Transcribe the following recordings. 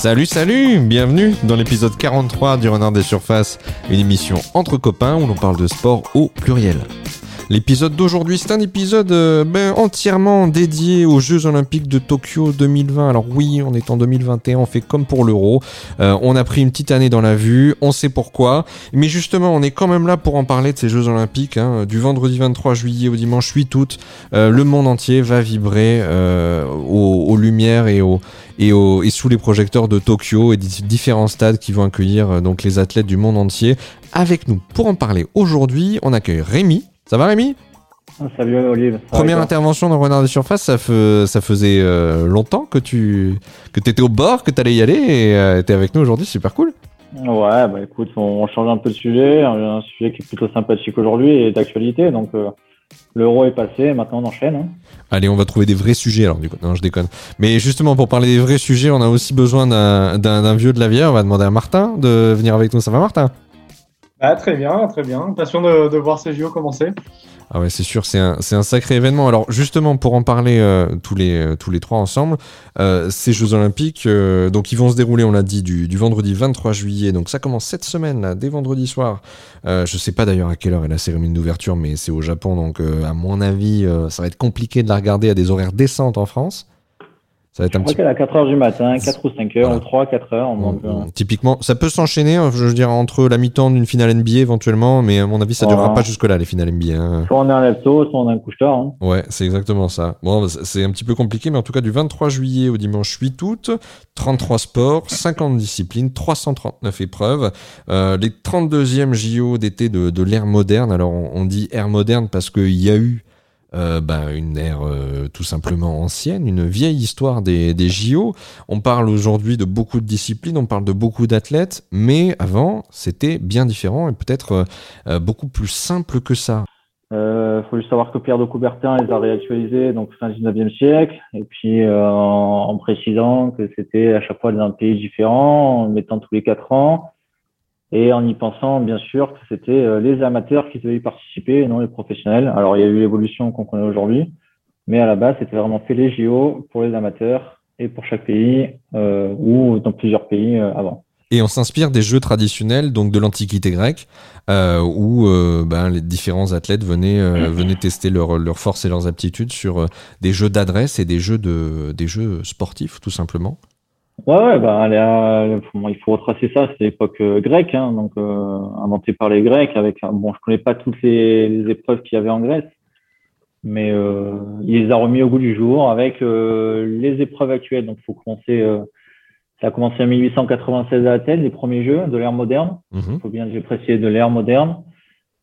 Salut, salut Bienvenue dans l'épisode 43 du Renard des Surfaces, une émission entre copains où l'on parle de sport au pluriel. L'épisode d'aujourd'hui, c'est un épisode euh, ben, entièrement dédié aux Jeux Olympiques de Tokyo 2020. Alors oui, on est en 2021, on fait comme pour l'Euro. Euh, on a pris une petite année dans la vue, on sait pourquoi. Mais justement, on est quand même là pour en parler de ces Jeux Olympiques. Hein. Du vendredi 23 juillet au dimanche 8 août, euh, le monde entier va vibrer aux, aux, lumières et, aux, et, et sous les projecteurs de Tokyo et des différents stades qui vont accueillir donc les athlètes du monde entier. Avec nous pour en parler aujourd'hui, on accueille Rémi. Ça va Rémi? Ah, Salut Olive. Première intervention dans Renard des Surfaces, ça, ça faisait euh, longtemps que tu que étais au bord, que tu allais y aller et euh, tu es avec nous aujourd'hui, super cool. Ouais, bah écoute, on, change un peu de sujet, un sujet qui est plutôt sympathique aujourd'hui et d'actualité, donc euh, l'euro est passé, maintenant on enchaîne. Hein. Allez, on va trouver des vrais sujets alors du coup. Non, je déconne. Mais justement, pour parler des vrais sujets, on a aussi besoin d'un vieux de la vieille. On va demander à Martin de venir avec nous. Ça va, Martin? Ah, très bien, très bien. Passion de, voir ces JO commencer. Ah ouais, c'est sûr, c'est un, sacré événement. Alors justement, pour en parler euh, tous, les, euh, tous les trois ensemble, euh, ces Jeux Olympiques, donc ils vont se dérouler, on l'a dit, du, du, vendredi 23 juillet. Donc ça commence cette semaine, là, dès vendredi soir. je sais pas d'ailleurs à quelle heure est la cérémonie d'ouverture, mais c'est au Japon, donc à mon avis, ça va être compliqué de la regarder à des horaires décentes en France. Ça va être un petit... à 4 heures du matin, 4 ou 5 heures, ou 3, 4 heures. Typiquement, ça peut s'enchaîner, hein, je veux dire, entre la mi-temps d'une finale NBA éventuellement, mais à mon avis, ça ne durera pas jusque-là, les finales NBA. Hein. Soit on a un lève soit on a un couche-tard. Hein. Ouais, c'est exactement ça. Bon, c'est un petit peu compliqué, mais en tout cas, du 23 juillet au dimanche 8 août, 33 sports, 50 disciplines, 339 épreuves, euh, les 32e JO d'été de, de l'ère moderne. Alors, on, on dit ère moderne parce qu'il y a eu euh, bah, une ère euh, tout simplement ancienne, une vieille histoire des, des JO. On parle aujourd'hui de beaucoup de disciplines, on parle de beaucoup d'athlètes, mais avant, c'était bien différent et peut-être euh, beaucoup plus simple que ça. Il euh, faut juste savoir que Pierre de Coubertin les a réactualisés donc fin 19e siècle, et puis en, en, précisant que c'était à chaque fois dans un pays différent, en mettant tous les quatre ans et en y pensant bien sûr que c'était euh, les amateurs qui devaient y participer et non les professionnels. Alors il y a eu l'évolution qu'on connaît aujourd'hui, mais à la base c'était vraiment fait les JO pour les amateurs et pour chaque pays euh, ou dans plusieurs pays euh, avant. Et on s'inspire des jeux traditionnels, donc de l'Antiquité grecque, euh, où euh, ben, les différents athlètes venaient, euh, venaient tester leur, leur force et leurs aptitudes sur des jeux d'adresse et des jeux, de, des jeux sportifs, tout simplement. Ouais, ouais bah, il faut retracer ça, c'est l'époque euh, grecque, hein, donc euh, inventé par les Grecs. Avec bon, je connais pas toutes les, les épreuves qu'il y avait en Grèce, mais euh, il les a remis au goût du jour avec euh, les épreuves actuelles. Donc, faut commencer. Ça a commencé en 1896 à Athènes, les premiers jeux de l'ère moderne. Il mhm. faut bien que j'ai précisé de l'ère moderne,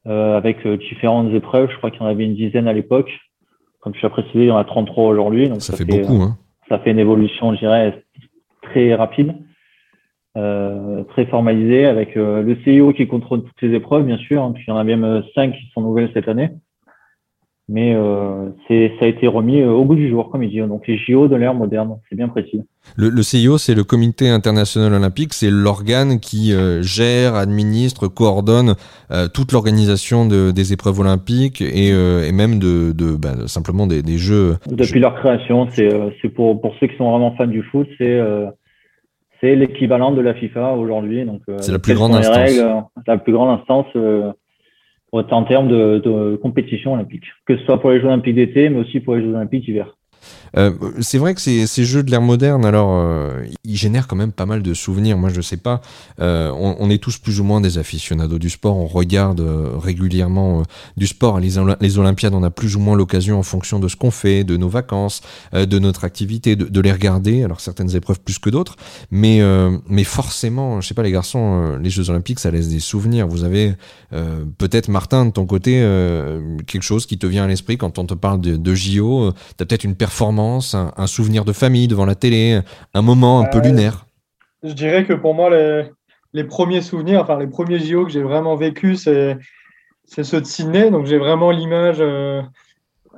avec différentes épreuves. Je crois qu'il y en avait une dizaine à l'époque. Comme tu as précisé, il y en a 33 aujourd'hui. Donc ça, ça fait, fait, beaucoup. Hein. Ça fait une évolution, je dirais, très rapide, euh, très formalisé, avec euh, le CIO qui contrôle toutes les épreuves, bien sûr. Hein, puis il y en a même euh, cinq qui sont nouvelles cette année. Mais euh, ça a été remis au bout du jour, comme il dit. Donc les JO de l'ère moderne, c'est bien précis. Le, le CIO, c'est le Comité international olympique, c'est l'organe qui gère, administre, coordonne toute l'organisation de, des épreuves olympiques et, et même de, de bah, simplement des, des, jeux. Depuis leur création, c'est pour, pour ceux qui sont vraiment fans du foot, c'est c'est l'équivalent de la FIFA aujourd'hui. Donc, euh, c'est la plus grande instance. La plus grande instance euh, en termes de, compétition olympique, que ce soit pour les Jeux olympiques d'été, mais aussi pour les Jeux olympiques d'hiver. Euh, c'est vrai que ces, ces, jeux de l'ère moderne, alors, euh, ils génèrent quand même pas mal de souvenirs. Moi, je sais pas, euh, on, on, est tous plus ou moins des aficionados du sport. On regarde euh, régulièrement euh, du sport. Les, les, Olympiades, on a plus ou moins l'occasion, en fonction de ce qu'on fait, de nos vacances, de notre activité, de, de, les regarder. Alors, certaines épreuves plus que d'autres, mais, mais forcément, je sais pas, les garçons, les Jeux Olympiques, ça laisse des souvenirs. Vous avez peut-être, Martin, de ton côté, quelque chose qui te vient à l'esprit quand on te parle de, de JO. T'as peut-être une performance un, souvenir de famille devant la télé, un moment un peu euh, lunaire. Je dirais que pour moi, les, premiers souvenirs, enfin les premiers JO que j'ai vraiment vécu, c'est ceux de Sydney. Donc j'ai vraiment l'image euh,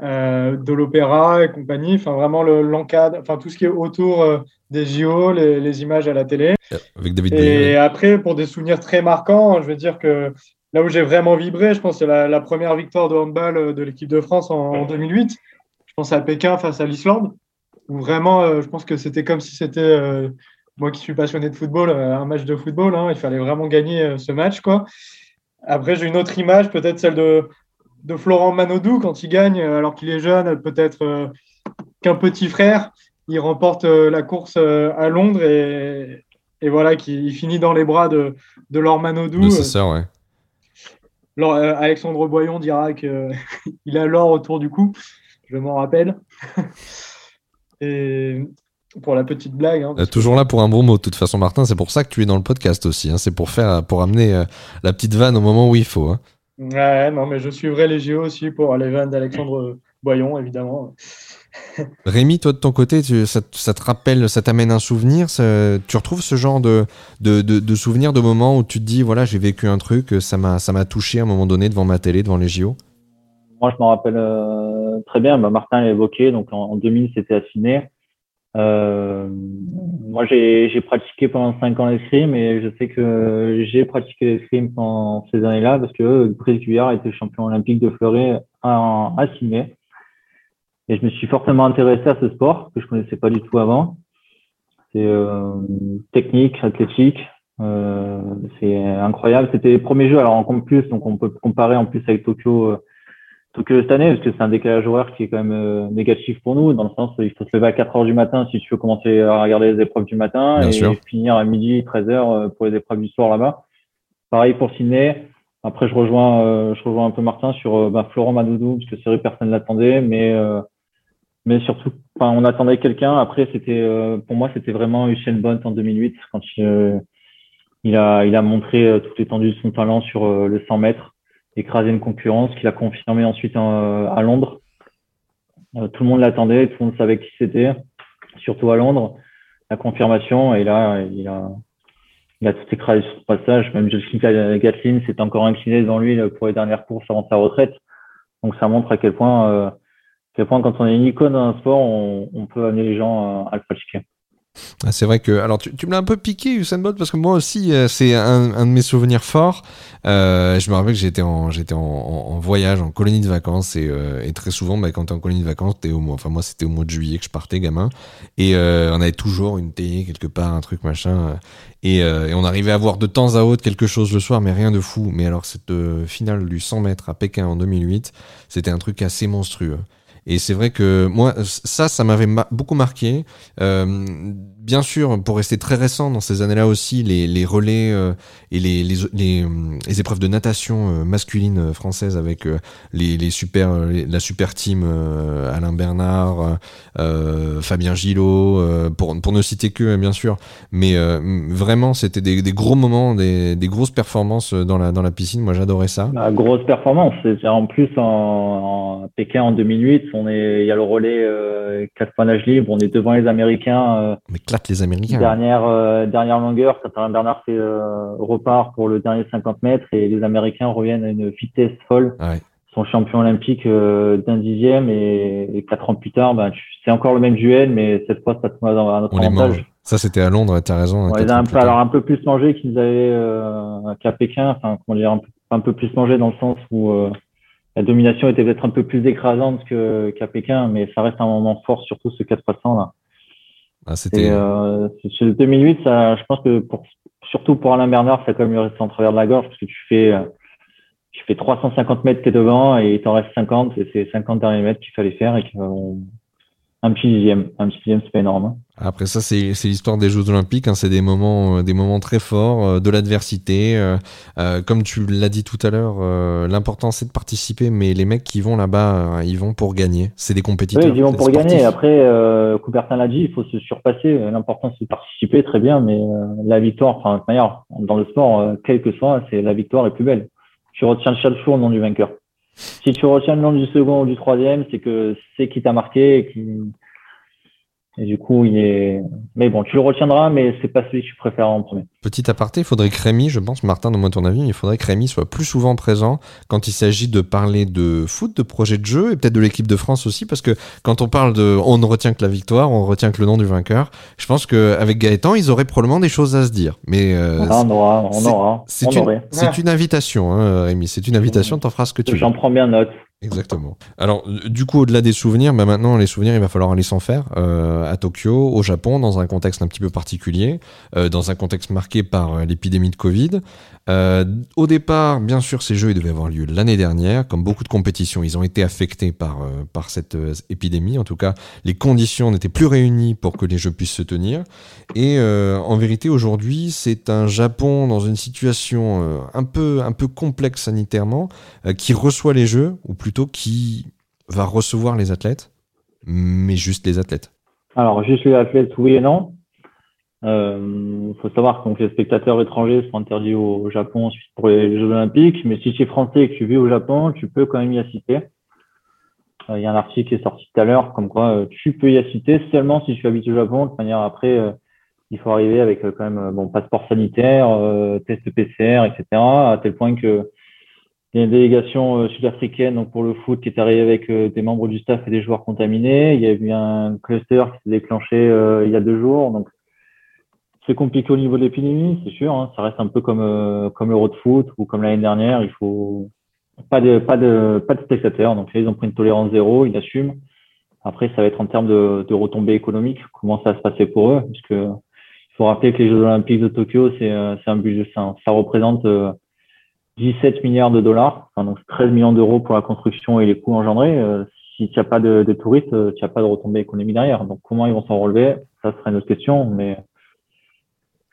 euh, de l'opéra et compagnie, enfin vraiment l'encadre, enfin tout ce qui est autour des JO, les, images à la télé. Avec David et après, pour des souvenirs très marquants, je veux dire que là où j'ai vraiment vibré, je pense que c'est la, première victoire de handball de l'équipe de France en, en 2008 pense à Pékin face à l'Islande, où vraiment, euh, je pense que c'était comme si c'était euh, moi qui suis passionné de football, un match de football, hein, il fallait vraiment gagner ce match. Quoi. Après, j'ai une autre image, peut-être celle de, de Florent Manodou quand il gagne, alors qu'il est jeune, peut-être qu'un petit frère. Il remporte la course à Londres et, et voilà, qui finit dans les bras de, de Laure Manodou. C'est ça, ouais. Euh, Alexandre Boyon dira qu'il a l'or autour du cou, je m'en rappelle. Et pour la petite blague. Hein, toujours là pour un bon mot, de toute façon, Martin. C'est pour ça que tu es dans le podcast aussi. Hein. c'est pour faire, pour amener euh, la petite vanne au moment où il faut. Hein. Ouais, non, mais je suivrai les JO aussi pour les vannes d'Alexandre Boyon, évidemment. Rémi, toi de ton côté, ça, te rappelle, ça t'amène un souvenir Tu retrouves ce genre de, de, de, souvenirs, de moments où tu te dis, voilà, j'ai vécu un truc, ça m'a touché à un moment donné devant ma télé, devant les JO Moi, je m'en rappelle euh, très bien. Bah, Martin l'a évoqué, donc en, 2000, c'était à Euh, moi, j'ai pratiqué pendant 5 ans l'escrime et je sais que j'ai pratiqué l'escrime pendant ces années-là parce que Brice Guyard était champion olympique de fleuret à, à et je me suis fortement intéressé à ce sport que je connaissais pas du tout avant. C'est euh, technique, athlétique. Euh, c'est incroyable. C'était les premiers jeux. Alors en plus, donc on peut comparer en plus avec Tokyo, euh, Tokyo cette année, parce que c'est un décalage horaire qui est quand même euh, négatif pour nous, dans le sens où il faut se lever à 4 heures du matin si tu veux commencer à regarder les épreuves du matin et finir à midi, 13 heures euh, pour les épreuves du soir là-bas. Pareil pour Sydney. Après, je rejoins, je rejoins un peu Martin sur bah, Florent Madoudou, parce que c'est vrai personne l'attendait, mais mais surtout, on attendait quelqu'un. Après, c'était, euh, pour moi, c'était vraiment Usain Bolt en 2008 quand il, euh, il a, il a montré euh, toute l'étendue de son talent sur le 100 mètres, écrasé une concurrence qu'il a confirmé ensuite à Londres. tout le monde l'attendait, tout le monde savait qui c'était, surtout à Londres. La confirmation, et là, il a, tout écrasé sur ce passage. Même Joshua Gatlin s'est encore incliné devant lui pour les dernières courses avant sa retraite. Donc ça montre à quel point quand on est une icône dans un sport, on, peut amener les gens à, le pratiquer. Ah, c'est vrai que alors tu, me l'as un peu piqué Usain Bolt parce que moi aussi euh, c'est un, de mes souvenirs forts. Euh, je me rappelle que j'étais en voyage en colonie de vacances et, euh, très souvent bah, quand t'es en colonie de vacances au mois enfin moi c'était au mois de juillet que je partais gamin et on avait toujours une télé quelque part un truc machin et, et, on arrivait à voir de temps à autre quelque chose le soir mais rien de fou. Mais alors cette finale du 100 mètres à Pékin en 2008 c'était un truc assez monstrueux. Et c'est vrai que moi, ça, ça m'avait beaucoup marqué. Euh, bien sûr, pour rester très récent dans ces années-là aussi, les, les relais euh, et les, les, les, épreuves de natation euh, masculine française avec les, les super, la super team Alain Bernard, Fabien Gillot, pour, pour ne citer que, bien sûr. Mais vraiment, c'était des, gros moments, des, grosses performances dans la, dans la piscine. Moi, j'adorais ça. La grosse performance. En plus, en, Pékin en 2008, on est, il y a le relais 4 points nage libre, on est devant les Américains. Mais les Américains. Dernière, euh, dernière longueur, Alain Bernard fait, euh, repart pour le dernier 50 mètres et les Américains reviennent à une vitesse folle. Ouais. Son champion olympique euh, d'un dixième et, quatre ans plus tard, ben, c'est encore le même duel, mais cette fois, ça tombe à notre avantage. Ça, c'était à Londres, tu as raison. On les a un peu, alors un peu plus mangé qu'ils avaient qu'à Pékin, enfin, comment dire, un peu, un peu plus mangé dans le sens où la domination était peut-être un peu plus écrasante qu'à Pékin, mais ça reste un moment fort, surtout ce 400 là. Ah, c'était. Euh, 2008, ça, je pense que pour, surtout pour Alain Bernard, ça a quand même lui resté en travers de la gorge parce que tu fais, euh, tu fais 350 mètres qui es devant et il t'en reste 50 et c'est 50 derniers mètres qu'il fallait faire et un petit dixième. Un petit dixième, c'est pas énorme. Hein. Après ça, c'est l'histoire des Jeux Olympiques. Hein. C'est des moments, euh, des moments très forts, euh, de l'adversité. Euh, comme tu l'as dit tout à l'heure, l'important c'est de participer, mais les mecs qui vont là-bas, ils vont pour gagner. C'est des compétiteurs. Oui, ils vont pour gagner. Après, Coubertin l'a dit, il faut se surpasser. L'important c'est de participer, très bien, mais la victoire, enfin, d'ailleurs, dans le sport, quel que soit, c'est la victoire est plus belle. Tu retiens chaque jour le nom du vainqueur. Si tu retiens le nom du second ou du troisième, c'est que c'est qui t'a marqué et qui, et du coup, il est. Mais bon, tu le retiendras, mais c'est pas celui que tu préfères en premier. Petit aparté, il faudrait que Rémi, je pense, Martin, donne-moi ton avis, il faudrait que Rémi soit plus souvent présent quand il s'agit de parler de foot, de projet de jeu et peut-être de l'équipe de France aussi, parce que quand on parle de. On ne retient que la victoire, on retient que le nom du vainqueur. Je pense qu'avec Gaëtan, ils auraient probablement des choses à se dire. Mais. Euh, on aura, on aura. C'est une, une, invitation, hein, Rémi. C'est une invitation, t'en feras ce que tu veux. J'en prends bien note. Exactement. Alors, du coup, au-delà des souvenirs, bah maintenant, les souvenirs, il va falloir aller s'en faire euh, à Tokyo, au Japon, dans un contexte un petit peu particulier, euh, dans un contexte marqué par euh, l'épidémie de Covid. Euh, au départ, bien sûr, ces jeux devaient avoir lieu l'année dernière. Comme beaucoup de compétitions, ils ont été affectés par, euh, par cette euh, épidémie. En tout cas, les conditions n'étaient plus réunies pour que les jeux puissent se tenir. Et en vérité, aujourd'hui, c'est un Japon dans une situation un, peu, un peu complexe sanitairement qui reçoit les jeux, ou plutôt qui va recevoir les athlètes, mais juste les athlètes. Alors, juste les athlètes, oui et non. Il euh, faut savoir que les spectateurs étrangers sont interdits au Japon pour les Jeux Olympiques, mais si tu es français et que tu vis au Japon, tu peux quand même y assister. Il euh, y a un article qui est sorti tout à l'heure, comme quoi euh, tu peux y assister seulement si tu habites au Japon. De manière, après, il faut arriver avec quand même bon passeport sanitaire, test PCR, etc. À tel point que il y a une délégation sud-africaine donc pour le foot qui est arrivée avec des membres du staff et des joueurs contaminés. Il y a eu un cluster qui s'est déclenché il y a deux jours, donc c'est compliqué au niveau de l'épidémie, c'est sûr. Hein. Ça reste un peu comme euh, comme l'Euro de foot ou comme l'année dernière. Il faut pas de pas de pas de spectateurs. Donc ils ont pris une tolérance zéro, ils assument. Après, ça va être en termes de, de retombées économiques. Comment ça va se passer pour eux Puisque il faut rappeler que les Jeux Olympiques de Tokyo, c'est euh, c'est un budget, ça, ça représente 17 euh, milliards de dollars, donc 13 millions d'euros pour la construction et les coûts engendrés. si tu n'as pas de, de touristes, tu n'as pas de retombées économiques derrière. Donc comment ils vont s'en relever? Ça sera une autre question, mais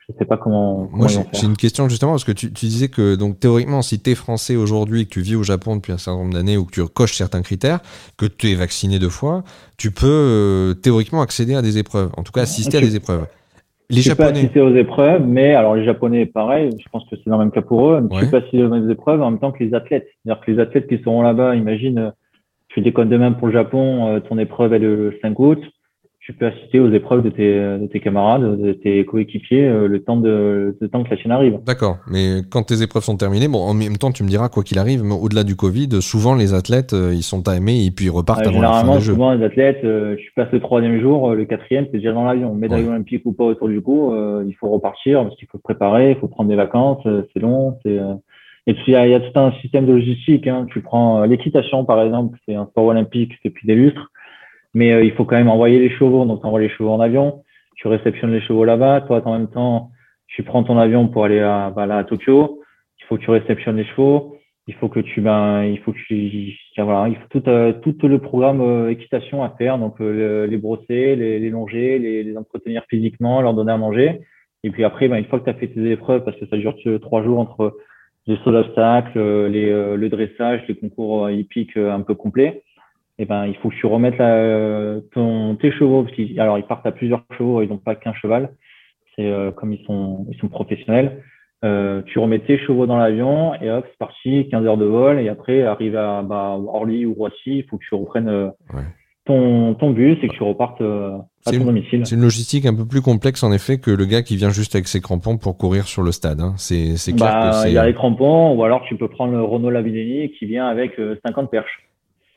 je sais pas comment. Moi, j'ai une question justement parce que tu, tu, disais que donc théoriquement, si tu es français aujourd'hui, que tu vis au Japon depuis un certain nombre d'années ou que tu coches certains critères, que tu es vacciné deux fois, tu peux euh, théoriquement accéder à des épreuves, en tout cas assister à des épreuves. Les tu Japonais. peux assister aux épreuves, mais alors les Japonais, pareil, je pense que c'est dans le même cas pour eux. Ouais. Tu peux assister aux épreuves en même temps que les athlètes. C'est-à-dire que les athlètes qui seront là-bas, imagine, tu déconnes de même pour le Japon, euh, ton épreuve est le 5 août tu peux assister aux épreuves de tes, de tes camarades, de tes coéquipiers, euh, le temps de, le temps que la chaîne arrive. D'accord, mais quand tes épreuves sont terminées, bon, en même temps, tu me diras quoi qu'il arrive, mais au-delà du Covid, souvent les athlètes, euh, ils sont timés et puis ils repartent euh, avant la fin des jeux. souvent les athlètes, euh, tu passes le troisième jour, le quatrième, c'est déjà dans l'avion. Médaille ouais. olympique ou pas autour du cou, il faut repartir parce qu'il faut se préparer, il faut prendre des vacances, c'est long, c'est et puis, il y, a, il y, a, tout un système de logistique. Hein. Tu prends l'équitation, par exemple, c'est un sport olympique depuis des lustres mais euh, il faut quand même envoyer les chevaux. Donc, tu envoies les chevaux en avion, tu réceptionnes les chevaux là-bas. Toi, en même temps, tu prends ton avion pour aller à, bah, là, à Tokyo. Il faut que tu réceptionnes les chevaux. Il faut que tu, ben, il faut que tu, voilà, il faut tout, euh, tout le programme euh, équitation à faire. Donc, euh, les brosser, les, les longer, les, les, entretenir physiquement, leur donner à manger. Et puis après, ben, une fois que tu as fait tes épreuves, parce que ça dure trois jours entre les sauts d'obstacles, les, le dressage, les concours hippiques un peu complets, eh ben, il faut que tu remettes la, ton, tes chevaux, parce qu'ils, alors ils partent à plusieurs chevaux, ils n'ont pas qu'un cheval. C'est euh, comme ils sont, ils sont professionnels. Euh, tu remets tes chevaux dans l'avion et hop, c'est parti, 15 heures de vol. Et après, arrive à bah, Orly ou Roissy, il faut que tu reprennes euh, ouais. ton, ton bus et que tu repartes euh, à ton domicile. C'est une logistique un peu plus complexe en effet que le gars qui vient juste avec ses crampons pour courir sur le stade. Hein. C'est clair bah, que c'est. Il y a les crampons, ou alors tu peux prendre le Renault Lavillenie qui vient avec 50 perches.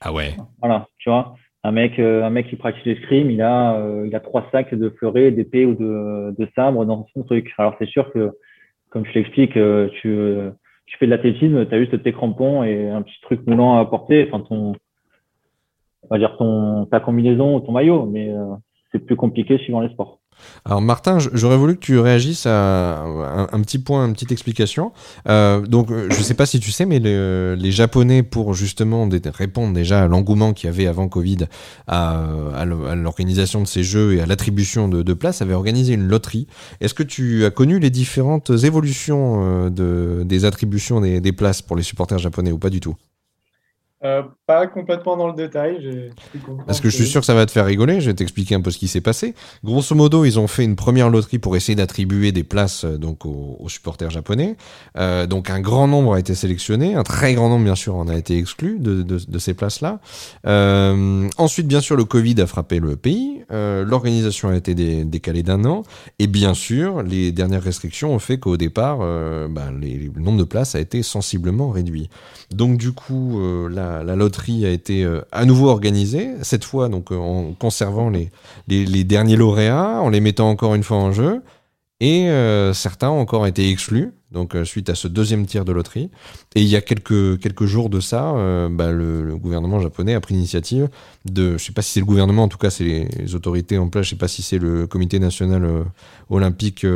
Ah ouais. Voilà, tu vois. Un mec, euh, un mec qui pratique l'escrime, il a, euh, il a trois sacs de fleurets, d'épées ou de, de sabre dans son truc. Alors c'est sûr que, comme je l'explique, euh, tu, tu fais de l'athlétisme, tu as juste tes crampons et un petit truc moulant à porter, enfin ton, on va dire ton, ta combinaison ou ton maillot, mais c'est plus compliqué suivant les sports. Alors Martin, j'aurais voulu que tu réagisses à un, petit point, une petite explication. Euh, donc je ne sais pas si tu sais, mais le, les Japonais, pour justement répondre déjà à l'engouement qu'il y avait avant Covid à, l'organisation de ces jeux et à l'attribution de, de places, avaient organisé une loterie. Est-ce que tu as connu les différentes évolutions euh, de, des attributions des, des places pour les supporters japonais ou pas du tout? Euh, pas complètement dans le détail. Parce que je suis sûr que ça va te faire rigoler. Je vais t'expliquer un peu ce qui s'est passé. Grosso modo, ils ont fait une première loterie pour essayer d'attribuer des places euh, donc aux, aux supporters japonais. Euh, donc un grand nombre a été sélectionné, un très grand nombre bien sûr en a été exclu de, de, de ces places-là. Euh, ensuite, bien sûr, le Covid a frappé le pays. Euh, L'organisation a été dé, décalée d'un an, et bien sûr, les dernières restrictions ont fait qu'au départ, ben, les, le nombre de places a été sensiblement réduit. Donc du coup, la, loterie a été euh, à nouveau organisée, cette fois donc euh, en conservant les, les, les, derniers lauréats, en les mettant encore une fois en jeu. Et certains ont encore été exclus donc euh, suite à ce deuxième tir de loterie. Et il y a quelques, jours de ça, euh, bah, le, gouvernement japonais a pris l'initiative de, je sais pas si c'est le gouvernement, en tout cas c'est les, autorités en place, je sais pas si c'est le comité national euh, olympique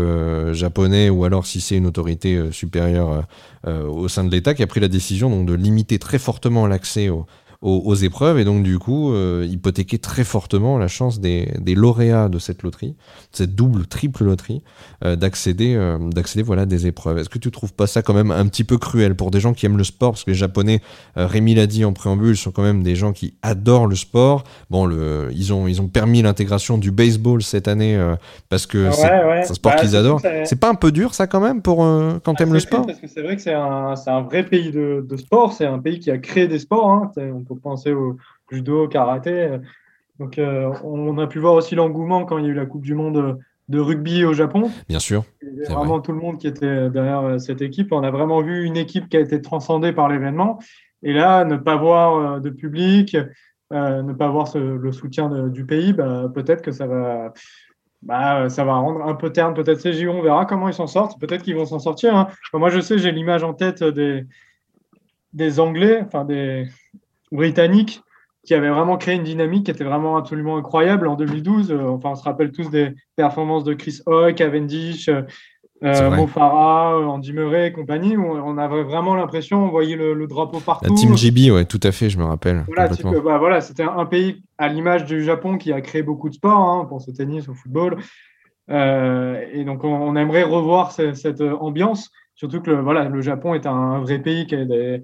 japonais ou alors si c'est une autorité supérieure au sein de l'État qui a pris la décision donc, de limiter très fortement l'accès aux aux, épreuves et donc du coup euh, hypothéquer très fortement la chance des, des, lauréats de cette loterie, cette double, triple loterie, euh, d'accéder, euh, d'accéder voilà à des épreuves. Est-ce que tu trouves pas ça quand même un petit peu cruel pour des gens qui aiment le sport? Parce que les Japonais, Rémi l'a dit en préambule, sont quand même des gens qui adorent le sport. Bon, le, ils ont ils ont permis l'intégration du baseball cette année parce que c'est un sport bah, qu'ils adorent. C'est pas un peu dur ça quand même pour quand tu aimes le sport? Parce que c'est vrai que c'est un, un, vrai pays de, de sport, c'est un pays qui a créé des sports. Hein penser au judo, au karaté. Donc, euh, on a pu voir aussi l'engouement quand il y a eu la Coupe du Monde de rugby au Japon. Bien sûr. vraiment tout le monde qui était derrière euh, cette équipe. On a vraiment vu une équipe qui a été transcendée par l'événement. Et là, ne pas voir euh, de public, ne pas voir le soutien du pays, bah, peut-être que ça va, bah, ça va rendre un peu terne peut-être ces JO. On verra comment ils s'en sortent. Peut-être qu'ils vont s'en sortir. Hein. moi, je sais, j'ai l'image en tête des, des Anglais, enfin des, britannique qui avait vraiment créé une dynamique qui était vraiment absolument incroyable en 2012. Euh, enfin, on se rappelle tous des performances de Chris Hoy, Cavendish, euh, euh Mo Farah, euh, Andy Murray et compagnie. Où on avait vraiment l'impression, on voyait le, drapeau partout. La team GB, ouais, tout à fait, je me rappelle. Voilà, bah, voilà c'était un pays à l'image du Japon qui a créé beaucoup de sports, hein, pour ce tennis, au football. et donc, on, aimerait revoir cette, ambiance. Surtout que le, voilà, le Japon est un, vrai pays qui a des,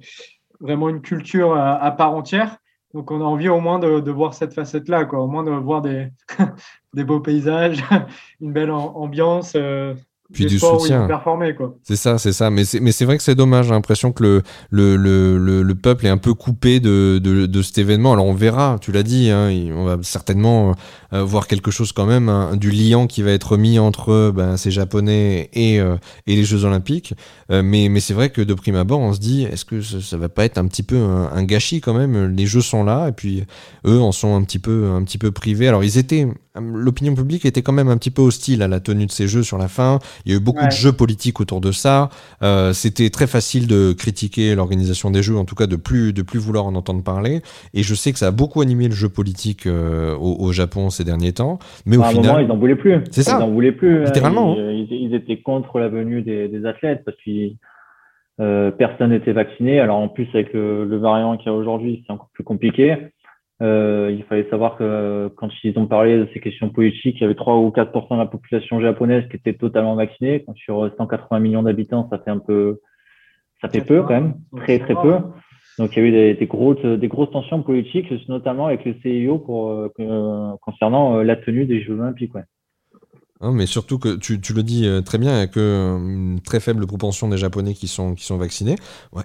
vraiment une culture à, part entière. Donc on a envie au moins de, voir cette facette-là, quoi. au moins de voir des, des beaux paysages, une belle ambiance. Euh, puis du soutien. C'est ça, c'est ça. Mais c'est, mais c'est vrai que c'est dommage. J'ai l'impression que le, le, le, le, peuple est un peu coupé de, de, de, cet événement. Alors on verra, tu l'as dit, hein, on va certainement euh, voir quelque chose quand même, hein, du liant qui va être mis entre ben, ces Japonais et, euh, et les Jeux Olympiques. Euh, mais, mais c'est vrai que de prime abord, on se dit, est-ce que ça, ça va pas être un petit peu un, gâchis quand même? Les Jeux sont là et puis eux en sont un petit peu, un petit peu privés. Alors ils étaient l'opinion publique était quand même un petit peu hostile à la tenue de ces jeux sur la fin. Il y a eu beaucoup de jeux politiques autour de ça. Euh, c'était très facile de critiquer l'organisation des jeux, en tout cas de plus de plus vouloir en entendre parler. Et je sais que ça a beaucoup animé le jeu politique euh, au, Japon ces derniers temps. Mais au final, moment, ils n'en voulaient plus. C'est ça. Ils n'en voulaient plus. Hein. Littéralement. Hein. Ils, étaient contre la venue des, athlètes parce que euh, personne n'était vacciné. Alors en plus avec le, le variant qu'il y a aujourd'hui, c'est encore plus compliqué. Euh, il fallait savoir que quand ils ont parlé de ces questions politiques, il y avait 3 ou 4% de la population japonaise qui était totalement vaccinée. Sur 180 millions d'habitants, ça fait un peu, ça fait peu quand même, très très peu. Donc il y a eu des, des grosses, des grosses tensions politiques, notamment avec le CIO pour euh, concernant euh, la tenue des Jeux Olympiques. Ouais. Hein, mais surtout que tu, tu, le dis euh, très bien, il n'y a qu'une très faible proportion des Japonais qui sont, qui sont vaccinés.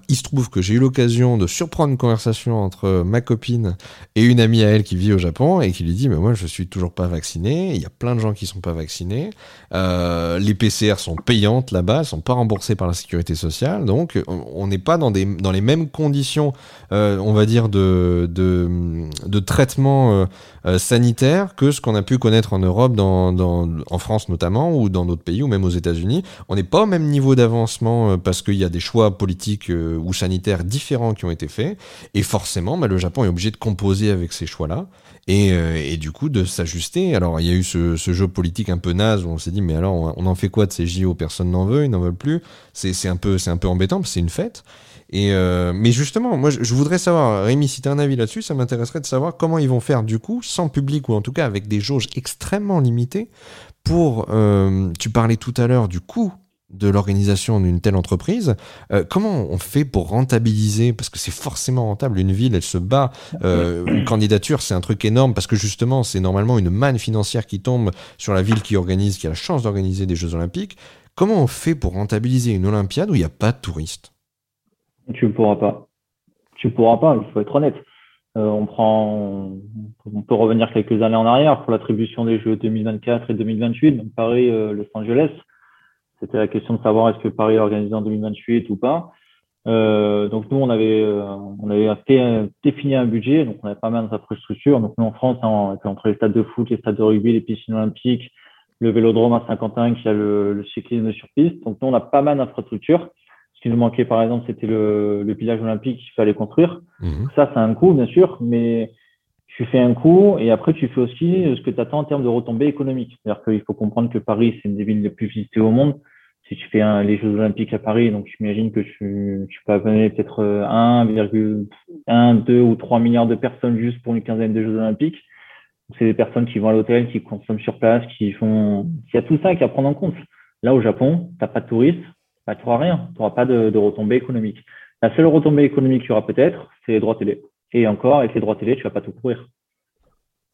il se trouve que j'ai eu l'occasion de surprendre une conversation entre ma copine et une amie à elle qui vit au Japon et qui lui dit, mais moi je suis toujours pas vacciné, il y a plein de gens qui sont pas vaccinés, euh, les PCR sont payantes là-bas, sont pas remboursées par la sécurité sociale, donc on n'est pas dans, des, dans les mêmes conditions, euh, on va dire, de, de, de traitement euh, euh, sanitaire que ce qu'on a pu connaître en Europe, dans, dans, France notamment, ou dans d'autres pays, ou même aux États-Unis. On n'est pas au même niveau d'avancement euh, parce qu'il y a des choix politiques euh, ou sanitaires différents qui ont été faits. Et forcément, bah, le Japon est obligé de composer avec ces choix-là. Et, euh, du coup de s'ajuster. Alors il y a eu ce, jeu politique un peu naze où on s'est dit mais alors on en fait quoi de ces JO Personne n'en veut, ils n'en veulent plus. C'est un peu un peu embêtant parce que c'est une fête. Et mais justement, moi je, voudrais savoir, Rémi, si tu as un avis là-dessus, ça m'intéresserait de savoir comment ils vont faire du coup, sans public ou en tout cas avec des jauges extrêmement limitées, pour, euh, tu parlais tout à l'heure du coût de l'organisation d'une telle entreprise, euh, comment on fait pour rentabiliser? Parce que c'est forcément rentable. Une ville, elle se bat. Euh, une candidature, c'est un truc énorme parce que justement, c'est normalement une manne financière qui tombe sur la ville qui organise, qui a la chance d'organiser des Jeux Olympiques. Comment on fait pour rentabiliser une Olympiade où il n'y a pas de touristes? Tu ne pourras pas. Tu ne pourras pas, il faut être honnête. Euh, on prend, on peut revenir quelques années en arrière pour l'attribution des Jeux 2024 et 2028, donc Paris, euh, Los Angeles. C'était la question de savoir est-ce que Paris est organisé en 2028 ou pas. Euh, donc nous, on avait, on avait défini un budget, donc on avait pas mal d'infrastructures. Donc nous en France, hein, entre les stades de foot, les stades de rugby, les piscines olympiques, le vélodrome à Saint-Quentin qui a le, le, cyclisme sur piste. Donc nous, on a pas mal d'infrastructures. Qui nous manquait, par exemple, c'était le, le village olympique qu'il fallait construire. Mmh. Ça, c'est un coût, bien sûr, mais tu fais un coup et après tu fais aussi ce que tu attends en termes de retombées économiques. C'est-à-dire qu'il faut comprendre que Paris, c'est une des villes les plus visitées au monde. Si tu fais un, les Jeux Olympiques à Paris, donc j'imagine que tu, tu peux amener peut-être 1,1, 2 ou 3 milliards de personnes juste pour une quinzaine de Jeux Olympiques. C'est des personnes qui vont à l'hôtel, qui consomment sur place, qui font. Il y a tout ça qui à prendre en compte. Là, au Japon, tu n'as pas de touristes, bah, tu n'auras rien. Tu n'auras pas de, de retombées économiques. La seule retombée économique qu'il y aura peut-être, c'est les droits télé. Et encore, avec les droits télé, tu vas pas tout couvrir.